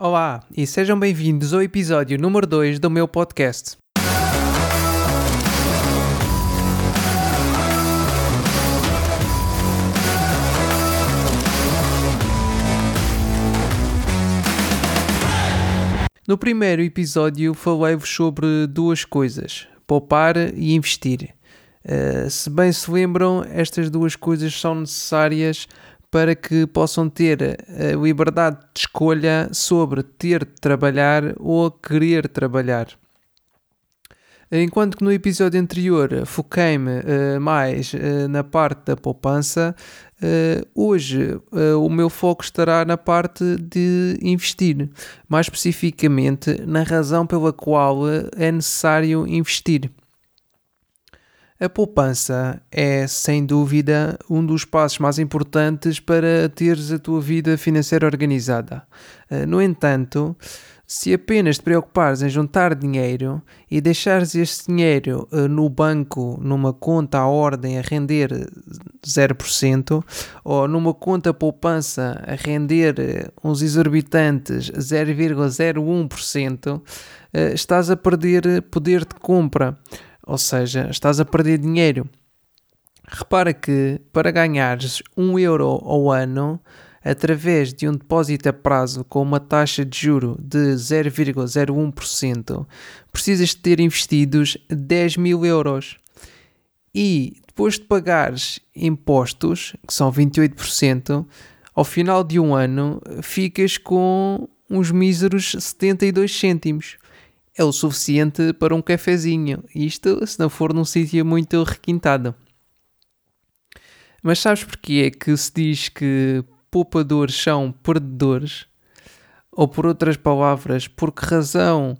Olá e sejam bem-vindos ao episódio número 2 do meu podcast. No primeiro episódio falei-vos sobre duas coisas: poupar e investir. Uh, se bem se lembram, estas duas coisas são necessárias para que possam ter a liberdade de escolha sobre ter de trabalhar ou querer trabalhar. Enquanto que no episódio anterior foquei-me uh, mais uh, na parte da poupança, uh, hoje o meu foco estará na parte de investir, mais especificamente na razão pela qual é necessário investir. A poupança é, sem dúvida, um dos passos mais importantes para teres a tua vida financeira organizada. Eh, no entanto, se apenas te preocupares em juntar dinheiro e deixares este dinheiro eh, no banco, numa conta à ordem a render 0%, ou numa conta poupança a render eh, uns exorbitantes 0,01%, estás a perder poder de compra ou seja, estás a perder dinheiro. Repara que para ganhares 1 euro ao ano, através de um depósito a prazo com uma taxa de juro de 0,01%, precisas ter investidos 10 mil euros. E depois de pagares impostos, que são 28%, ao final de um ano ficas com uns míseros 72 cêntimos é o suficiente para um cafezinho. Isto se não for num sítio muito requintado. Mas sabes porquê é que se diz que poupadores são perdedores? Ou por outras palavras, por que razão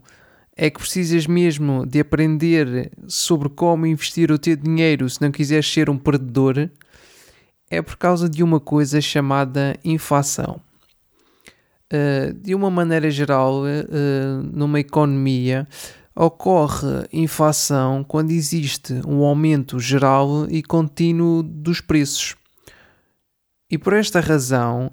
é que precisas mesmo de aprender sobre como investir o teu dinheiro se não quiseres ser um perdedor? É por causa de uma coisa chamada inflação. Uh, de uma maneira geral, uh, numa economia, ocorre inflação quando existe um aumento geral e contínuo dos preços. E por esta razão,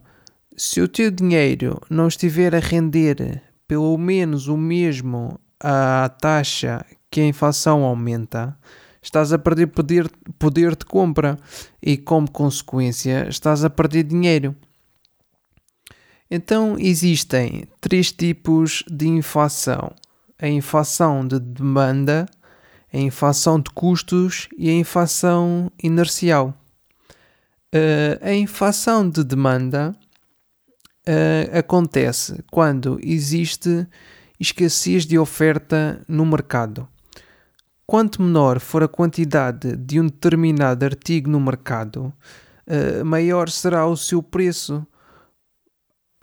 se o teu dinheiro não estiver a render pelo menos o mesmo à taxa que a inflação aumenta, estás a perder poder, poder de compra e, como consequência, estás a perder dinheiro. Então existem três tipos de inflação: a inflação de demanda, a inflação de custos e a inflação inercial. Uh, a inflação de demanda uh, acontece quando existe escassez de oferta no mercado. Quanto menor for a quantidade de um determinado artigo no mercado, uh, maior será o seu preço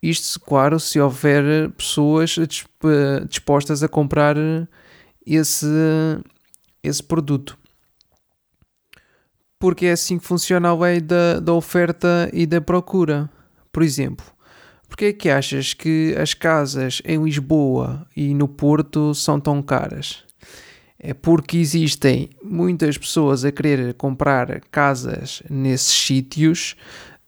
isto, claro, se houver pessoas dispostas a comprar esse, esse produto. Porque é assim que funciona a lei da, da oferta e da procura. Por exemplo, porque é que achas que as casas em Lisboa e no Porto são tão caras? É porque existem muitas pessoas a querer comprar casas nesses sítios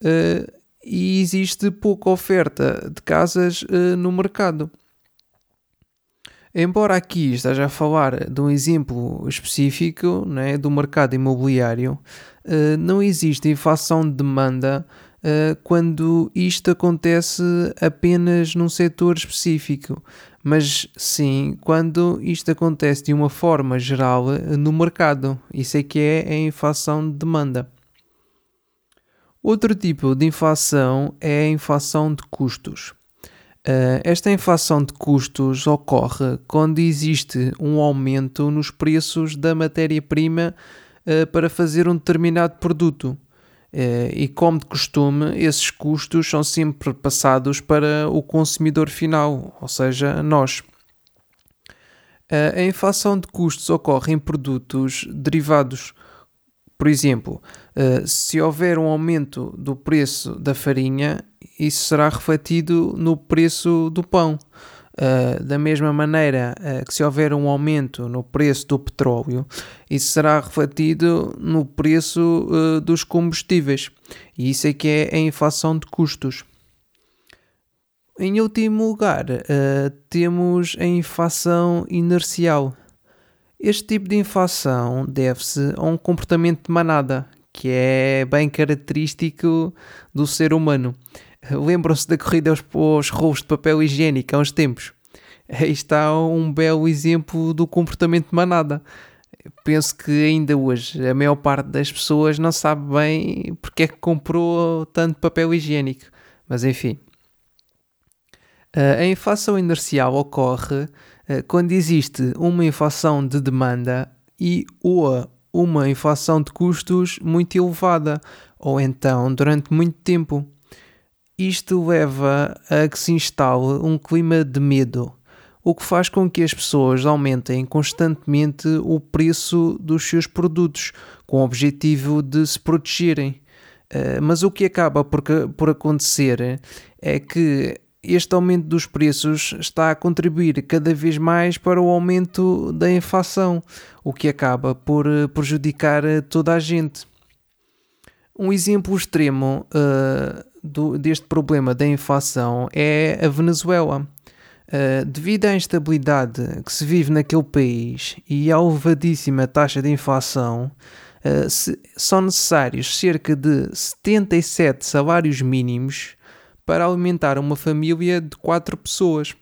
uh, e existe pouca oferta de casas uh, no mercado. Embora aqui esteja a falar de um exemplo específico né, do mercado imobiliário, uh, não existe inflação de demanda uh, quando isto acontece apenas num setor específico, mas sim quando isto acontece de uma forma geral no mercado. Isso é que é a inflação de demanda. Outro tipo de inflação é a inflação de custos. Uh, esta inflação de custos ocorre quando existe um aumento nos preços da matéria-prima uh, para fazer um determinado produto. Uh, e, como de costume, esses custos são sempre passados para o consumidor final, ou seja, nós. a inflação de custos ocorre em produtos derivados por exemplo, uh, se houver um aumento do preço da farinha, isso será refletido no preço do pão. Uh, da mesma maneira uh, que se houver um aumento no preço do petróleo, isso será refletido no preço dos combustíveis. E isso é que é a inflação de custos. Em último lugar, temos a inflação inercial. Este tipo de inflação deve-se a um comportamento de manada, que é bem característico do ser humano. Lembram-se da corrida aos, aos rolos de papel higiênico há uns tempos? Aí está um belo exemplo do comportamento de manada. Penso que ainda hoje a maior parte das pessoas não sabe bem porque é que comprou tanto papel higiênico. Mas enfim. A inflação inercial ocorre quando existe uma inflação de demanda e ou uma inflação de custos muito elevada, ou então durante muito tempo. Isto leva a que se instale um clima de medo, o que faz com que as pessoas aumentem constantemente o preço dos seus produtos, com o objetivo de se protegerem. Uh, mas o que acaba por, por acontecer é que este aumento dos preços está a contribuir cada vez mais para o aumento da inflação, o que acaba por eh, prejudicar eh, toda a gente. Um exemplo extremo uh, do, deste problema da inflação é a Venezuela. Uh, devido à instabilidade que se vive naquele país e à elevadíssima taxa de inflação, uh, se, são necessários cerca de 77 salários mínimos para alimentar uma família de 4 pessoas,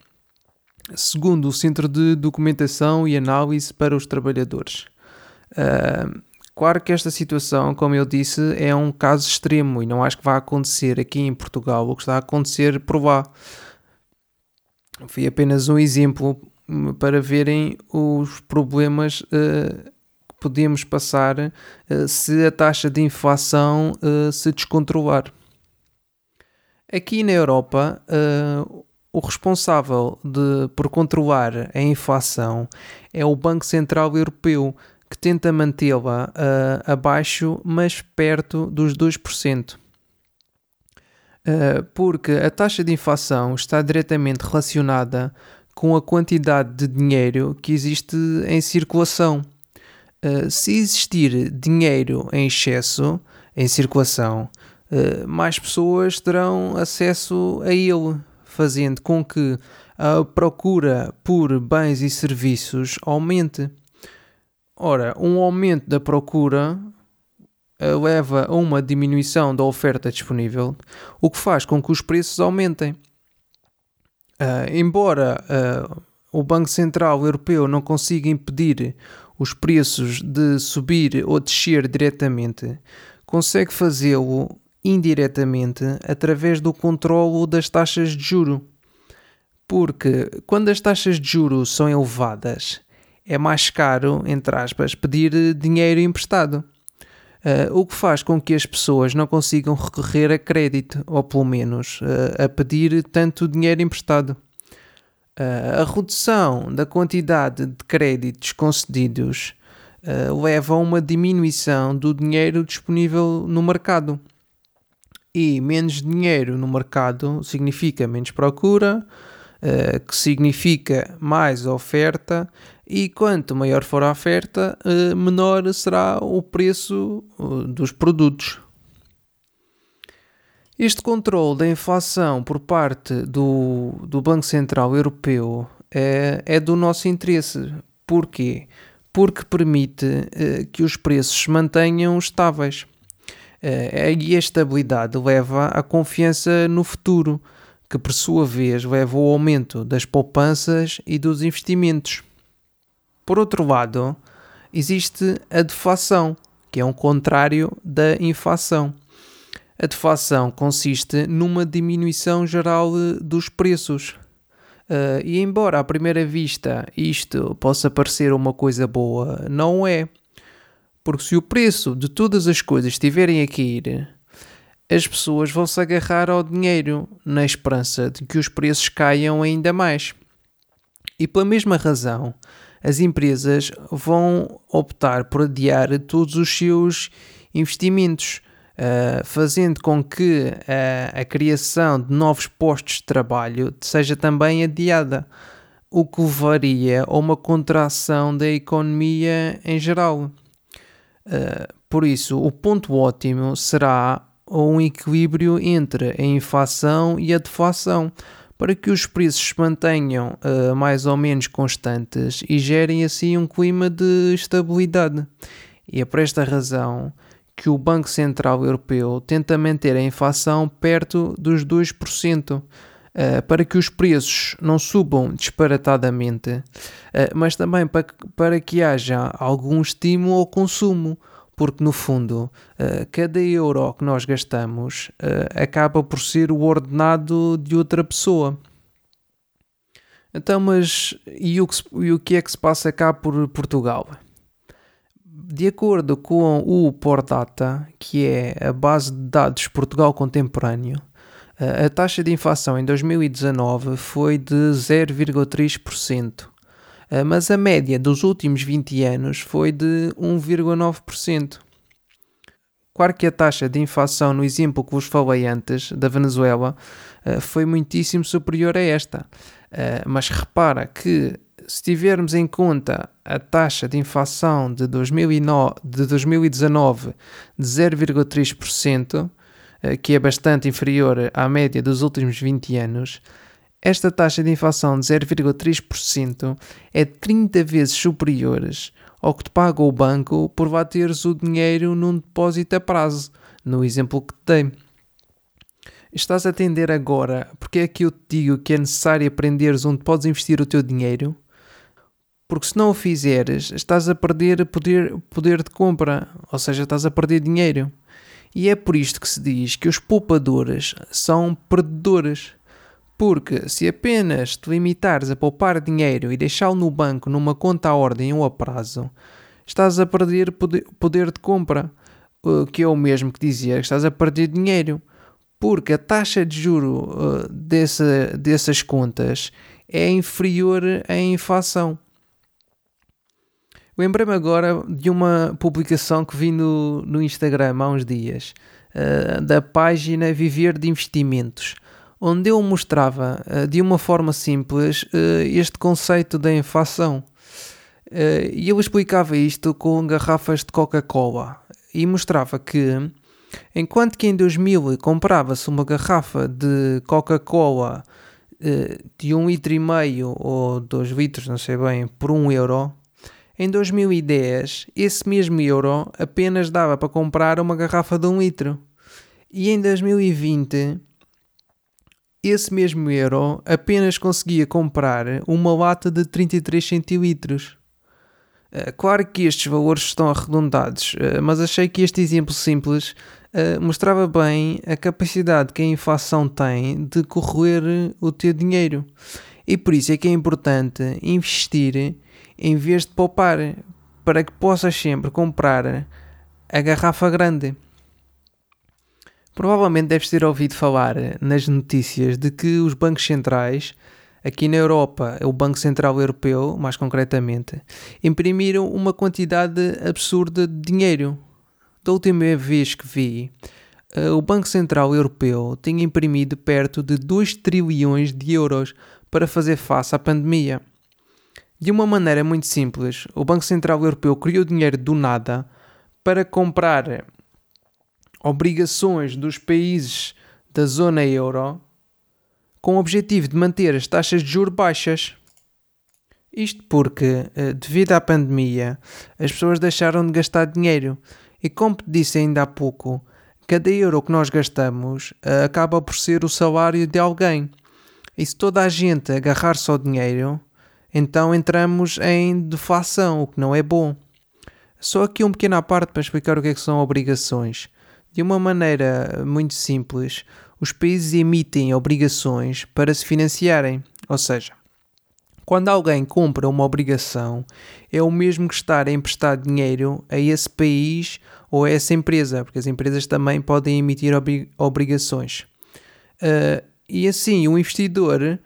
segundo o Centro de Documentação e Análise para os Trabalhadores. Uh, Claro que esta situação, como eu disse, é um caso extremo e não acho que vá acontecer aqui em Portugal. O que está a acontecer por lá. Foi apenas um exemplo hum, para verem os problemas uh, que podemos passar uh, se a taxa de inflação se descontrolar. Aqui na Europa, o responsável de, por controlar a inflação é o Banco Central Europeu que tenta mantê-la uh, abaixo, mas perto dos 2%. Uh, ah, porque a taxa de inflação está diretamente relacionada com a quantidade de dinheiro que existe em circulação. Uh, se existir dinheiro em excesso em circulação, uh, mais pessoas terão acesso a ele, fazendo com que a procura por bens e serviços aumente. Ora, um aumento da procura eh, leva a uma diminuição da oferta disponível, o que faz com que os preços aumentem. Uh, embora uh, o Banco Central Europeu não consiga impedir os preços de subir ou descer diretamente, consegue fazê-lo indiretamente através do controlo das taxas de juro. Porque quando as taxas de juro são elevadas, é mais caro, entre aspas, pedir dinheiro emprestado. Uh, o que faz com que as pessoas não consigam recorrer a crédito, ou pelo menos uh, a pedir tanto dinheiro emprestado. Uh, a redução da quantidade de créditos concedidos leva a uma diminuição do dinheiro disponível no mercado. E menos dinheiro no mercado significa menos procura, que significa mais oferta e quanto maior for a oferta, eh, menor será o preço eh, dos produtos. Este controle da inflação por parte do, do Banco Central Europeu é, é do nosso interesse. Porquê? Porque permite que os preços se mantenham estáveis. Uh, e a estabilidade leva à confiança no futuro, que por sua vez leva ao aumento das poupanças e dos investimentos. Por outro lado, existe a deflação, que é um contrário da inflação. A deflação consiste numa diminuição geral dos preços. Uh, e embora à primeira vista isto possa parecer uma coisa boa, não é. Porque se o preço de todas as coisas estiverem a cair, as pessoas vão se agarrar ao dinheiro na esperança de que os preços caiam ainda mais. E pela mesma razão, as empresas vão optar por adiar todos os seus investimentos, uh, fazendo com que a, a criação de novos postos de trabalho seja também adiada, o que levaria a uma contração da economia em geral. Uh, por isso, o ponto ótimo será um equilíbrio entre a inflação e a deflação para que os preços se mantenham uh, mais ou menos constantes e gerem assim um clima de estabilidade. E é por esta razão que o Banco Central Europeu tenta manter a inflação perto dos 2%. Uh, para que os preços não subam disparatadamente, uh, mas também para, para que haja algum estímulo ao consumo, porque no fundo uh, cada euro que nós gastamos acaba por ser o ordenado de outra pessoa. Então, mas e o que, e o que é que se passa cá por Portugal? De acordo com o Pordata, que é a base de dados Portugal Contemporâneo, a taxa de inflação em 2019 foi de 0,3%, mas a média dos últimos 20 anos foi de 1,9%. Claro que a taxa de inflação no exemplo que vos falei antes, da Venezuela, foi muitíssimo superior a esta. Mas repara que se tivermos em conta a taxa de inflação de, 2009, de 2019 de 0,3%, eh, que é bastante inferior à média dos últimos 20 anos, esta taxa de inflação de 0,3% é 30 vezes superior ao que te paga o banco por bateres o dinheiro num depósito a prazo, no exemplo que te dei. Estás a atender agora porque é que eu te digo que é necessário aprenderes onde podes investir o teu dinheiro? Porque se não o fizeres, estás a perder poder, poder de compra, ou seja, estás a perder dinheiro. E é por isto que se diz que os poupadores são perdedores. Porque se apenas te limitares a poupar dinheiro e deixá-lo no banco numa conta à ordem ou a prazo, estás a perder poder, de compra, que é o mesmo que dizer que estás a perder dinheiro. Porque a taxa de juro uh, dessa, dessas contas é inferior à inflação. Lembrei-me agora de uma publicação que vi no, no Instagram há uns dias, uh, da página Viver de Investimentos, onde eu mostrava uh, de uma forma simples uh, este conceito da inflação. e eu explicava isto com garrafas de Coca-Cola e mostrava que, enquanto que em 2000 comprava-se uma garrafa de Coca-Cola de um litro e meio ou dois litros, não sei bem, por um euro, em 2010, esse mesmo euro apenas dava para comprar uma garrafa de um litro. E em 2020, esse mesmo euro apenas conseguia comprar uma lata de 33 centilitros. Eh, claro que estes valores estão arredondados, eh, mas achei que este exemplo simples eh, mostrava bem a capacidade que a inflação tem de corroer o teu dinheiro. E por isso é que é importante investir em vez de poupar, para que possas sempre comprar a garrafa grande. Provavelmente deves ter ouvido falar nas notícias de que os bancos centrais, aqui na Europa, o Banco Central Europeu, mais concretamente, imprimiram uma quantidade absurda de dinheiro. Da última vez que vi, eh, o Banco Central Europeu tinha imprimido perto de 2 trilhões de euros para fazer face à pandemia. De uma maneira muito simples, o Banco Central Europeu criou dinheiro do nada para comprar obrigações dos países da zona euro com o objetivo de manter as taxas de juros baixas. Isto porque, eh, devido à pandemia, as pessoas deixaram de gastar dinheiro e, como te disse ainda há pouco, cada euro que nós gastamos eh, acaba por ser o salário de alguém. E se toda a gente agarrar só dinheiro, então entramos em deflação, o que não é bom. Só aqui um pequeno à parte para explicar o que, é que são obrigações. De uma maneira muito simples, os países emitem obrigações para se financiarem, ou seja, quando alguém compra uma obrigação, é o mesmo que estar a emprestar dinheiro a esse país ou a essa empresa, porque as empresas também podem emitir obrigações. Uh, e assim, o investidor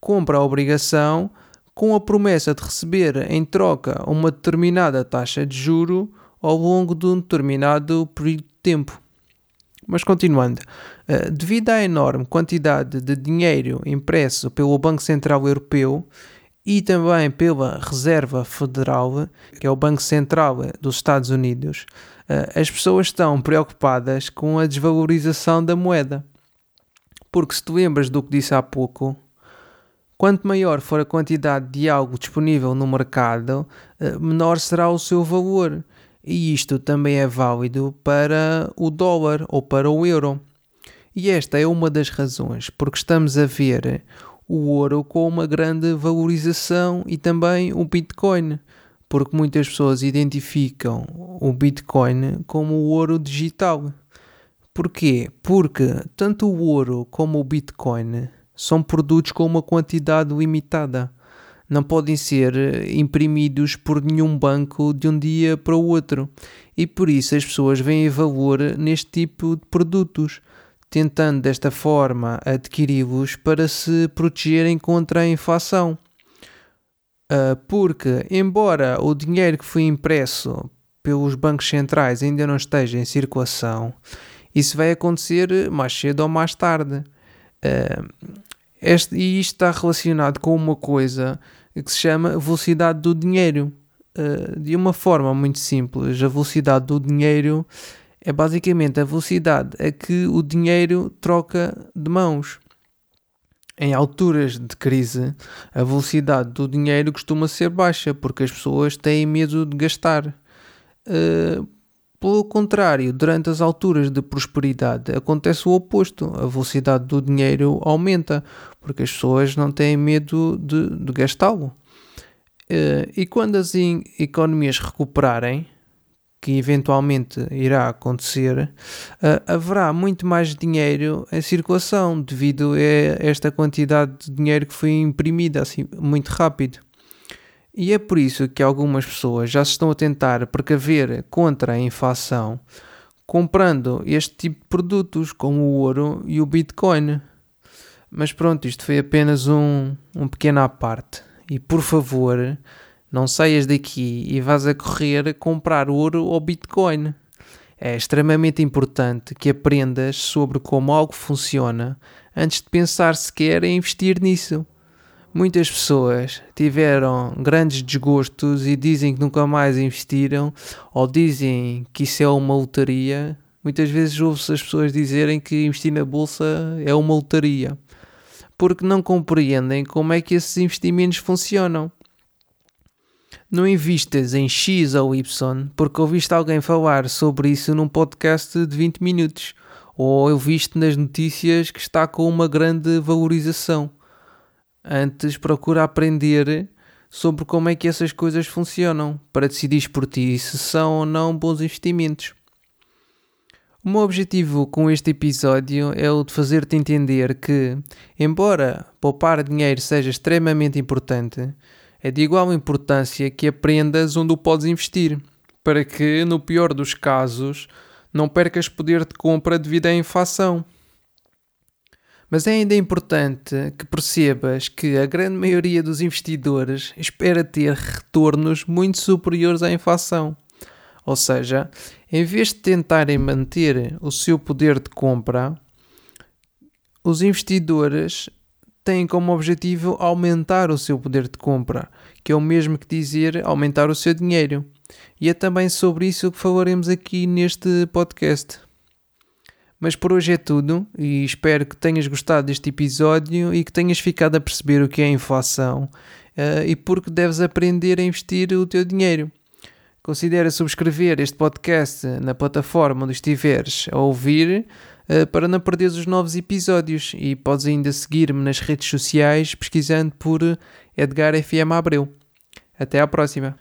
compra a obrigação com a promessa de receber em troca uma determinada taxa de juro ao longo de um determinado período de tempo. Mas continuando, eh, devido à enorme quantidade de dinheiro impresso pelo Banco Central Europeu e também pela Reserva Federal, que é o Banco Central dos Estados Unidos, eh, as pessoas estão preocupadas com a desvalorização da moeda. Porque se te lembras do que disse há pouco, Quanto maior for a quantidade de algo disponível no mercado, eh, menor será o seu valor. E isto também é válido para o dólar ou para o euro. E esta é uma das razões porque estamos a ver o ouro com uma grande valorização e também o Bitcoin, porque muitas pessoas identificam o Bitcoin como o ouro digital. Porquê? Porque tanto o ouro como o Bitcoin são produtos com uma quantidade limitada. Não podem ser eh, imprimidos por nenhum banco de um dia para o outro. E por isso as pessoas veem valor neste tipo de produtos, tentando desta forma adquiri-los para se protegerem contra a inflação. Ah, porque, embora o dinheiro que foi impresso pelos bancos centrais ainda não esteja em circulação, isso vai acontecer mais cedo ou mais tarde. Uh, este, e isto está relacionado com uma coisa que se chama velocidade do dinheiro. Uh, de uma forma muito simples, a velocidade do dinheiro é basicamente a velocidade a que o dinheiro troca de mãos. Em alturas de crise, a velocidade do dinheiro costuma ser baixa porque as pessoas têm medo de gastar. Uh, pelo contrário, durante as alturas de prosperidade acontece o oposto. A velocidade do dinheiro aumenta porque as pessoas não têm medo de, de gastá-lo. Uh, e quando as economias recuperarem, que eventualmente irá acontecer, uh, haverá muito mais dinheiro em circulação devido a esta quantidade de dinheiro que foi imprimida assim muito rápido. E é por isso que algumas pessoas já se estão a tentar precaver contra a inflação comprando este tipo de produtos como o ouro e o Bitcoin. Mas pronto, isto foi apenas um, um pequeno à parte. E por favor, não saias daqui e vás a correr comprar ouro ou Bitcoin. É extremamente importante que aprendas sobre como algo funciona antes de pensar sequer em investir nisso. Muitas pessoas tiveram grandes desgostos e dizem que nunca mais investiram ou dizem que isso é uma lotaria. Muitas vezes ouve-se as pessoas dizerem que investir na bolsa é uma lotaria porque não compreendem como é que esses investimentos funcionam. Não investas em X ou Y porque ouviste alguém falar sobre isso num podcast de 20 minutos ou ouviste nas notícias que está com uma grande valorização. Antes procura aprender sobre como é que essas coisas funcionam para decidir por ti se são ou não bons investimentos. O meu objetivo com este episódio é o de fazer-te entender que, embora poupar dinheiro seja extremamente importante, é de igual importância que aprendas onde o podes investir, para que, no pior dos casos, não percas poder de compra devido à inflação. Mas é ainda importante que percebas que a grande maioria dos investidores espera ter retornos muito superiores à inflação. Ou seja, em vez de tentarem manter o seu poder de compra, os investidores têm como objetivo aumentar o seu poder de compra, que é o mesmo que dizer aumentar o seu dinheiro. E é também sobre isso que falaremos aqui neste podcast. Mas por hoje é tudo e espero que tenhas gostado deste episódio e que tenhas ficado a perceber o que é a inflação uh, e porque deves aprender a investir o teu dinheiro. Considera subscrever este podcast na plataforma onde estiveres a ouvir uh, para não perderes os novos episódios e podes ainda seguir-me nas redes sociais pesquisando por Edgar FM Abreu. Até à próxima!